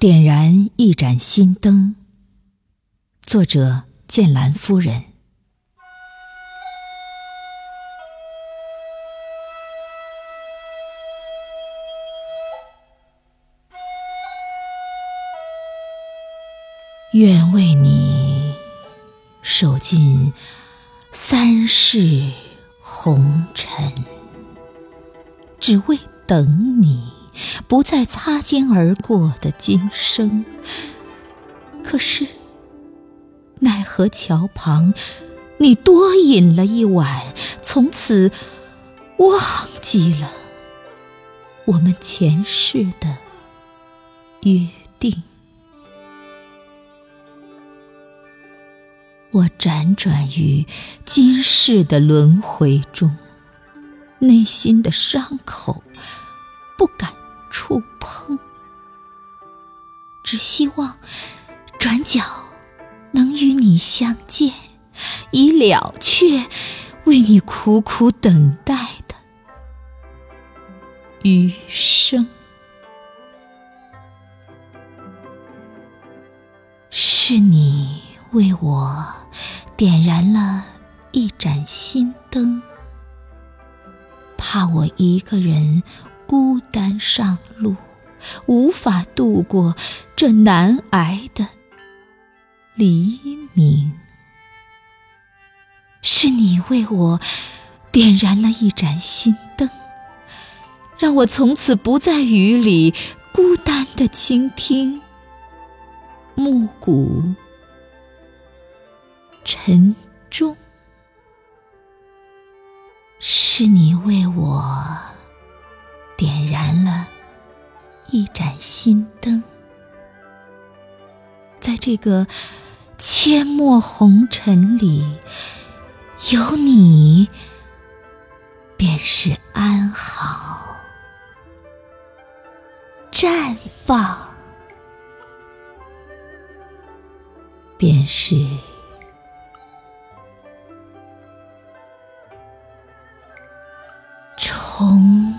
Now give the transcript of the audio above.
点燃一盏心灯。作者：剑兰夫人。愿为你守尽三世红尘，只为等你。不再擦肩而过的今生，可是奈何桥旁你多饮了一碗，从此忘记了我们前世的约定。我辗转于今世的轮回中，内心的伤口不敢。触碰，只希望转角能与你相见，以了却为你苦苦等待的余生。是你为我点燃了一盏心灯，怕我一个人。孤单上路，无法度过这难挨的黎明。是你为我点燃了一盏心灯，让我从此不在雨里孤单的倾听暮鼓晨钟。是你为我。一盏心灯。在这个阡陌红尘里有你便是安好绽放便是重